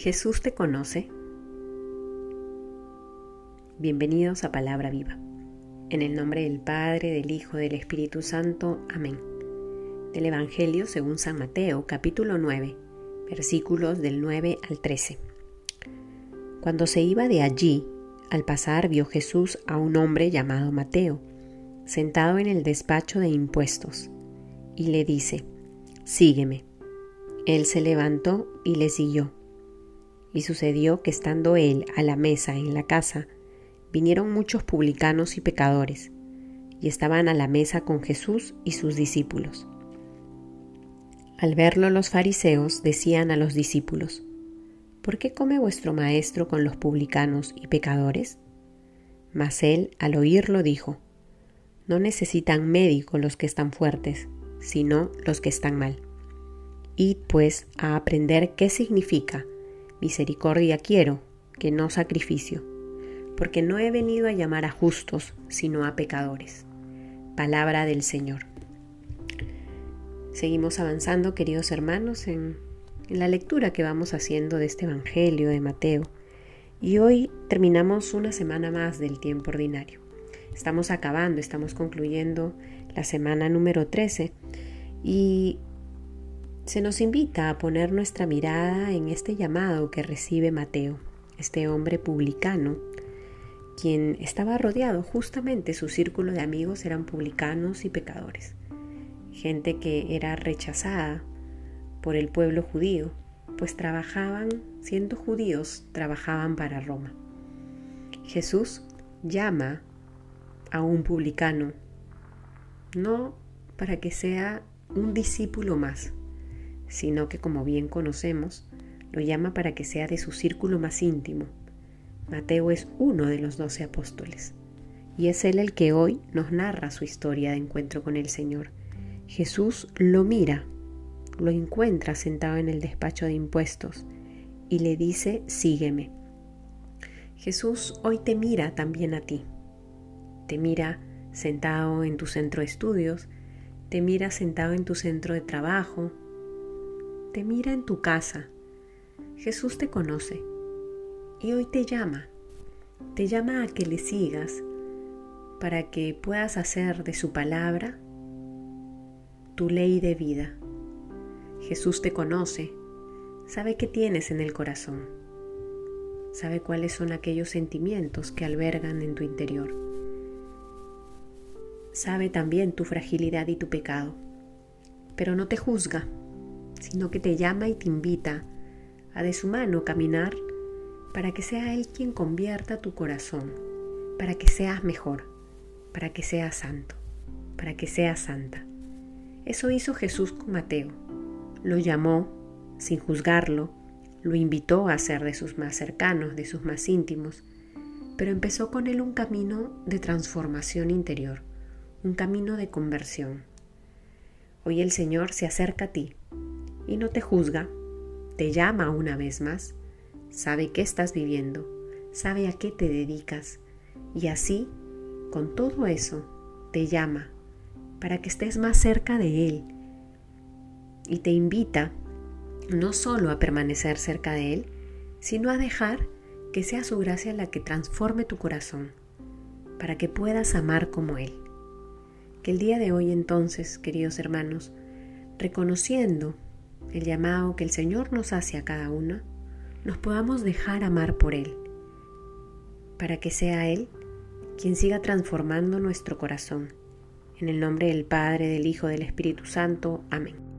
Jesús te conoce. Bienvenidos a Palabra Viva. En el nombre del Padre, del Hijo, del Espíritu Santo. Amén. Del Evangelio según San Mateo, capítulo 9, versículos del 9 al 13. Cuando se iba de allí, al pasar vio Jesús a un hombre llamado Mateo, sentado en el despacho de impuestos, y le dice, Sígueme. Él se levantó y le siguió. Y sucedió que estando él a la mesa en la casa, vinieron muchos publicanos y pecadores, y estaban a la mesa con Jesús y sus discípulos. Al verlo los fariseos decían a los discípulos, ¿Por qué come vuestro maestro con los publicanos y pecadores? Mas él, al oírlo, dijo, No necesitan médico los que están fuertes, sino los que están mal. Id pues a aprender qué significa Misericordia quiero, que no sacrificio, porque no he venido a llamar a justos, sino a pecadores. Palabra del Señor. Seguimos avanzando, queridos hermanos, en, la lectura que vamos haciendo de este Evangelio de Mateo. Y hoy terminamos una semana más del tiempo ordinario. Estamos acabando, estamos concluyendo la semana número 13 y se nos invita a poner nuestra mirada en este llamado que recibe Mateo, este hombre publicano, quien estaba rodeado justamente, su círculo de amigos eran publicanos y pecadores, gente que era rechazada por el pueblo judío, pues trabajaban, siendo judíos, trabajaban para Roma. Jesús llama a un publicano, no para que sea un discípulo más, sino que como bien conocemos, lo llama para que sea de su círculo más íntimo. Mateo es uno de los doce apóstoles, y es él el que hoy nos narra su historia de encuentro con el Señor. Jesús lo mira, lo encuentra sentado en el despacho de impuestos y le dice, sígueme. Jesús hoy te mira también a ti. Te mira sentado en tu centro de estudios, te mira sentado en tu centro de trabajo, te mira en tu casa. Jesús te conoce y hoy te llama. Te llama a que le sigas para que puedas hacer de su palabra tu ley de vida. Jesús te conoce, sabe qué tienes en el corazón, sabe cuáles son aquellos sentimientos que albergan en tu interior. Sabe también tu fragilidad y tu pecado, pero no te juzga sino que te llama y te invita a de su mano caminar para que sea Él quien convierta tu corazón, para que seas mejor, para que seas santo, para que seas santa. Eso hizo Jesús con Mateo. Lo llamó sin juzgarlo, lo invitó a ser de sus más cercanos, de sus más íntimos, pero empezó con él un camino de transformación interior, un camino de conversión. Hoy el Señor se acerca a ti y no te juzga, te llama una vez más, sabe qué estás viviendo, sabe a qué te dedicas y así, con todo eso, te llama para que estés más cerca de Él y te invita no solo a permanecer cerca de Él, sino a dejar que sea su gracia la que transforme tu corazón, para que puedas amar como Él. Que el día de hoy entonces, queridos hermanos, reconociendo el llamado que el Señor nos hace a cada uno, nos podamos dejar amar por Él, para que sea Él quien siga transformando nuestro corazón. En el nombre del Padre, del Hijo, del Espíritu Santo. Amén.